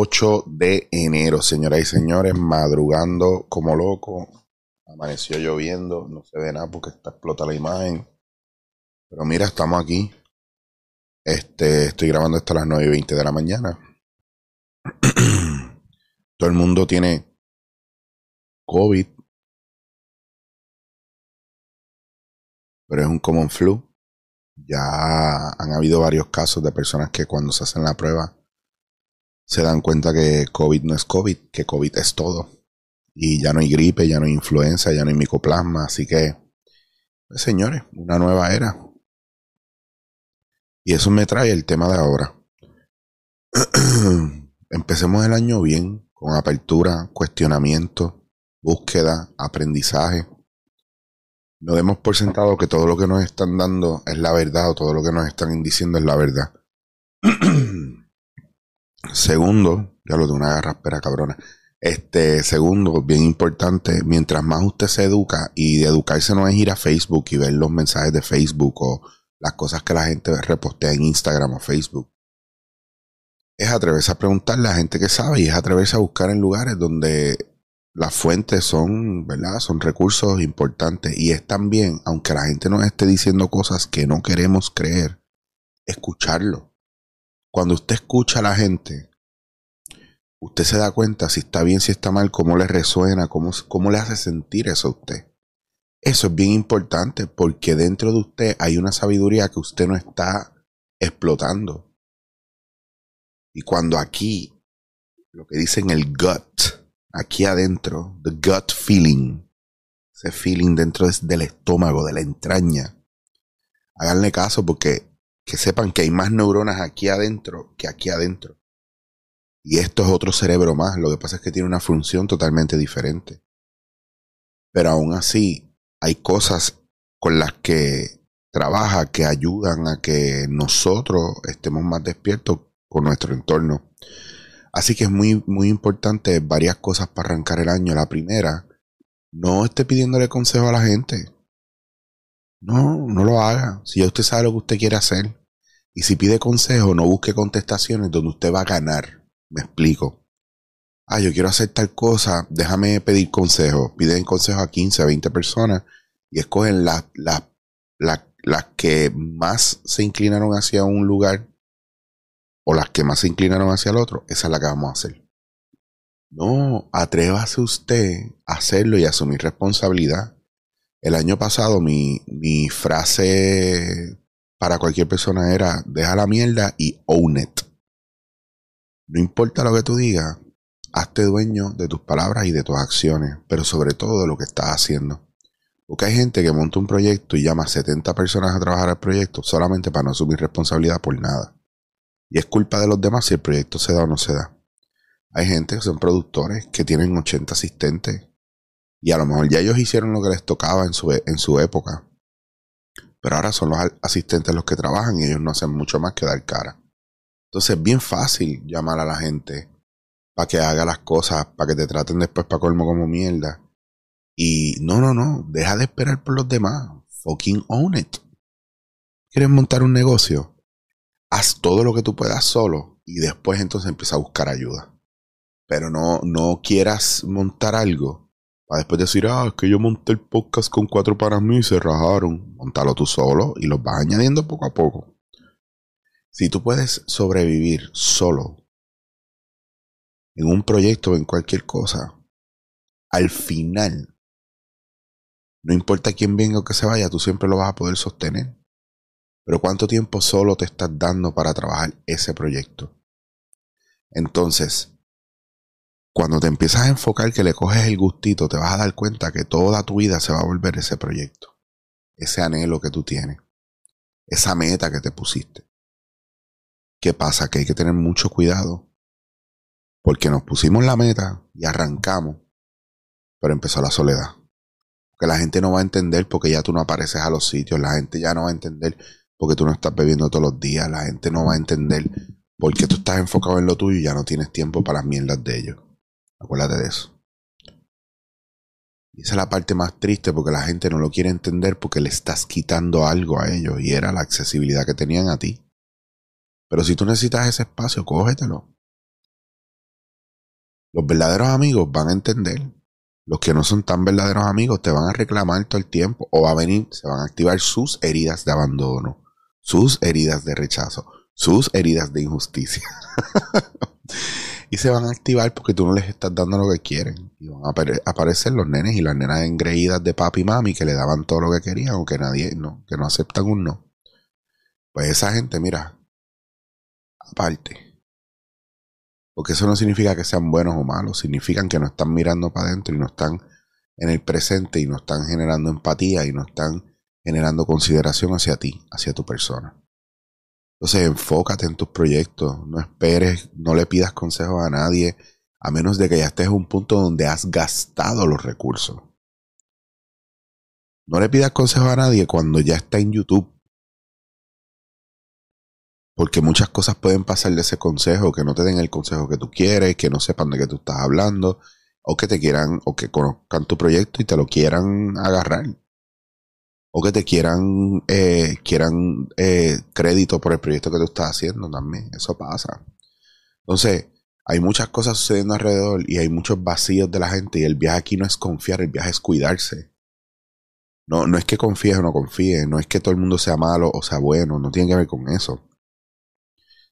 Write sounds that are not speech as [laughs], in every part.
8 de enero, señoras y señores, madrugando como loco. Amaneció lloviendo, no se ve nada porque está explota la imagen. Pero mira, estamos aquí. Este, estoy grabando esto a las 9 y 20 de la mañana. [clears throat] Todo el mundo tiene COVID. Pero es un common flu. Ya han habido varios casos de personas que cuando se hacen la prueba se dan cuenta que COVID no es COVID, que COVID es todo. Y ya no hay gripe, ya no hay influenza, ya no hay micoplasma. Así que, pues, señores, una nueva era. Y eso me trae el tema de ahora. [clears throat] Empecemos el año bien, con apertura, cuestionamiento, búsqueda, aprendizaje. No demos por sentado que todo lo que nos están dando es la verdad o todo lo que nos están diciendo es la verdad. [clears throat] segundo, ya lo de una garraspera cabrona. Este, segundo, bien importante, mientras más usted se educa, y de educarse no es ir a Facebook y ver los mensajes de Facebook o las cosas que la gente repostea en Instagram o Facebook. Es atreverse a preguntarle a la gente que sabe y es atreverse a buscar en lugares donde las fuentes son, ¿verdad? Son recursos importantes y es también, aunque la gente nos esté diciendo cosas que no queremos creer, escucharlo. Cuando usted escucha a la gente, usted se da cuenta si está bien, si está mal, cómo le resuena, cómo, cómo le hace sentir eso a usted. Eso es bien importante porque dentro de usted hay una sabiduría que usted no está explotando. Y cuando aquí, lo que dicen el gut, aquí adentro, the gut feeling, ese feeling dentro del estómago, de la entraña. Háganle caso porque que sepan que hay más neuronas aquí adentro que aquí adentro. Y esto es otro cerebro más, lo que pasa es que tiene una función totalmente diferente. Pero aún así, hay cosas con las que trabaja que ayudan a que nosotros estemos más despiertos con nuestro entorno. Así que es muy, muy importante varias cosas para arrancar el año. La primera, no esté pidiéndole consejo a la gente. No, no lo haga. Si ya usted sabe lo que usted quiere hacer. Y si pide consejo, no busque contestaciones donde usted va a ganar. Me explico. Ah, yo quiero hacer tal cosa, déjame pedir consejo. Piden consejo a 15, a 20 personas y escogen las las que más se inclinaron hacia un lugar o las que más se inclinaron hacia el otro, esa es la que vamos a hacer. No, atrévase usted a hacerlo y asumir responsabilidad. El año pasado mi, mi frase para cualquier persona era, deja la mierda y own it. No importa lo que tú digas, hazte dueño de tus palabras y de tus acciones, pero sobre todo de lo que estás haciendo. Porque hay gente que monta un proyecto y llama a 70 personas a trabajar al proyecto solamente para no asumir responsabilidad por nada. Y es culpa de los demás si el proyecto se da o no se da. Hay gente que son productores que tienen 80 asistentes. Y a lo mejor ya ellos hicieron lo que les tocaba en su, en su época. Pero ahora son los asistentes los que trabajan y ellos no hacen mucho más que dar cara. Entonces es bien fácil llamar a la gente para que haga las cosas, para que te traten después para colmo como mierda. Y no, no, no, deja de esperar por los demás. Fucking own it. ¿Quieres montar un negocio? haz todo lo que tú puedas solo y después entonces empieza a buscar ayuda. Pero no, no quieras montar algo para después decir, ah, es que yo monté el podcast con cuatro para mí y se rajaron. Montalo tú solo y los vas añadiendo poco a poco. Si tú puedes sobrevivir solo en un proyecto o en cualquier cosa, al final, no importa quién venga o que se vaya, tú siempre lo vas a poder sostener. Pero ¿cuánto tiempo solo te estás dando para trabajar ese proyecto? Entonces, cuando te empiezas a enfocar que le coges el gustito, te vas a dar cuenta que toda tu vida se va a volver ese proyecto, ese anhelo que tú tienes, esa meta que te pusiste. ¿Qué pasa? Que hay que tener mucho cuidado, porque nos pusimos la meta y arrancamos, pero empezó la soledad. Que la gente no va a entender porque ya tú no apareces a los sitios, la gente ya no va a entender porque tú no estás bebiendo todos los días, la gente no va a entender por qué tú estás enfocado en lo tuyo y ya no tienes tiempo para las mierdas de ellos. Acuérdate de eso. Y esa es la parte más triste porque la gente no lo quiere entender porque le estás quitando algo a ellos y era la accesibilidad que tenían a ti. Pero si tú necesitas ese espacio, cógetelo. Los verdaderos amigos van a entender. Los que no son tan verdaderos amigos te van a reclamar todo el tiempo o va a venir, se van a activar sus heridas de abandono, sus heridas de rechazo, sus heridas de injusticia. [laughs] y se van a activar porque tú no les estás dando lo que quieren. Y van a aparecer los nenes y las nenas engreídas de papi y mami que le daban todo lo que querían o que nadie, no, que no aceptan un no. Pues esa gente, mira, aparte. Porque eso no significa que sean buenos o malos, significan que no están mirando para adentro y no están en el presente y no están generando empatía y no están generando consideración hacia ti, hacia tu persona. Entonces enfócate en tus proyectos, no esperes, no le pidas consejos a nadie, a menos de que ya estés en un punto donde has gastado los recursos. No le pidas consejos a nadie cuando ya está en YouTube porque muchas cosas pueden pasar de ese consejo, que no te den el consejo que tú quieres, que no sepan de qué tú estás hablando, o que te quieran, o que conozcan tu proyecto y te lo quieran agarrar. O que te quieran, eh, quieran eh, crédito por el proyecto que tú estás haciendo también. Eso pasa. Entonces, hay muchas cosas sucediendo alrededor y hay muchos vacíos de la gente. Y el viaje aquí no es confiar, el viaje es cuidarse. No, no es que confíes o no confíes, no es que todo el mundo sea malo o sea bueno, no tiene que ver con eso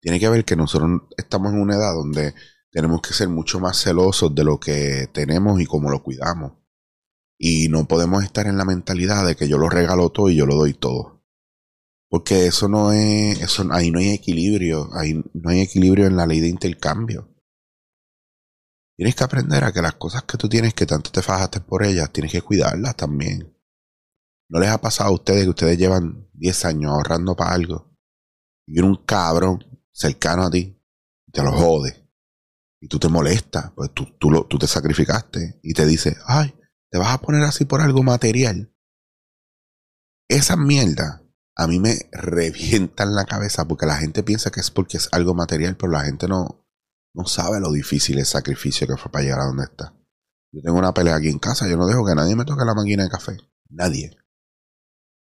tiene que ver que nosotros estamos en una edad donde tenemos que ser mucho más celosos de lo que tenemos y cómo lo cuidamos. Y no podemos estar en la mentalidad de que yo lo regalo todo y yo lo doy todo. Porque eso no es, eso, ahí no hay equilibrio, ahí no hay equilibrio en la ley de intercambio. Tienes que aprender a que las cosas que tú tienes, que tanto te fajaste por ellas, tienes que cuidarlas también. ¿No les ha pasado a ustedes que ustedes llevan 10 años ahorrando para algo? Y un cabrón cercano a ti, te lo jode. Y tú te molestas, pues tú, tú, lo, tú te sacrificaste y te dice, ay, te vas a poner así por algo material. Esa mierda a mí me revienta en la cabeza porque la gente piensa que es porque es algo material, pero la gente no, no sabe lo difícil el sacrificio que fue para llegar a donde está. Yo tengo una pelea aquí en casa, yo no dejo que nadie me toque la máquina de café. Nadie.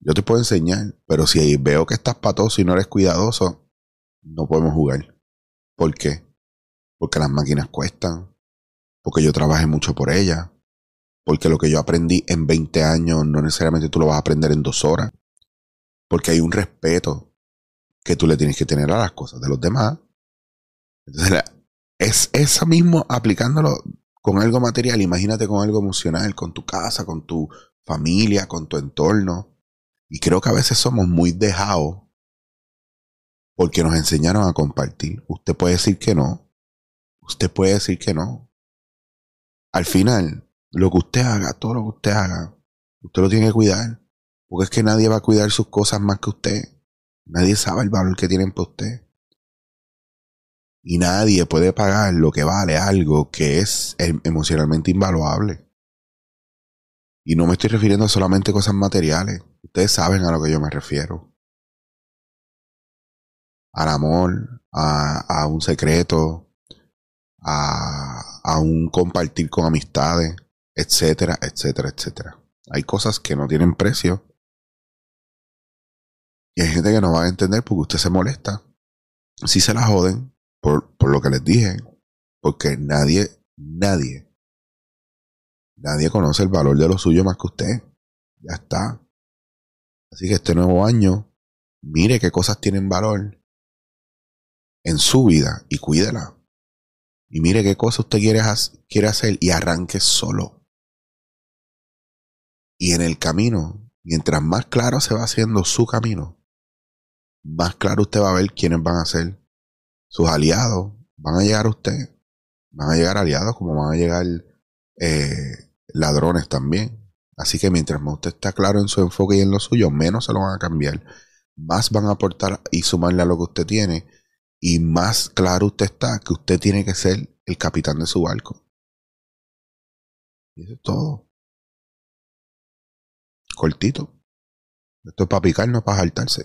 Yo te puedo enseñar, pero si veo que estás patoso y no eres cuidadoso, no podemos jugar. ¿Por qué? Porque las máquinas cuestan, porque yo trabajé mucho por ellas, porque lo que yo aprendí en 20 años no necesariamente tú lo vas a aprender en dos horas, porque hay un respeto que tú le tienes que tener a las cosas de los demás. Entonces, es eso mismo aplicándolo con algo material, imagínate con algo emocional, con tu casa, con tu familia, con tu entorno. Y creo que a veces somos muy dejados porque nos enseñaron a compartir. Usted puede decir que no. Usted puede decir que no. Al final, lo que usted haga, todo lo que usted haga, usted lo tiene que cuidar. Porque es que nadie va a cuidar sus cosas más que usted. Nadie sabe el valor que tienen para usted. Y nadie puede pagar lo que vale algo que es em, emocionalmente invaluable. Y no me estoy refiriendo solamente a cosas materiales. Ustedes saben a lo que yo me refiero al amor, a, un secreto, a, un compartir con amistades, etcétera, etcétera, etcétera. Hay cosas que no tienen precio. Y hay gente que no va a entender porque usted se molesta. Si se la joden por, por lo que les dije. Porque nadie, nadie, nadie conoce el valor de lo suyo más que usted. Ya está. Así que este nuevo año, mire qué cosas tienen valor en su vida y cuídela. Y mire qué cosa usted quiere, quiere hacer y arranque solo. Y en el camino, mientras más claro se va haciendo su camino, más claro usted va a ver quiénes van a ser sus aliados. Van a llegar a usted. Van a llegar aliados como van a llegar eh, ladrones también. Así que mientras más usted está claro en su enfoque y en lo suyo, menos se lo van a cambiar. Más van a aportar y sumarle a lo que usted tiene y más claro usted está que usted tiene que ser el capitán de su barco. Y eso es todo. Cortito. Esto es para picar, no para saltarse.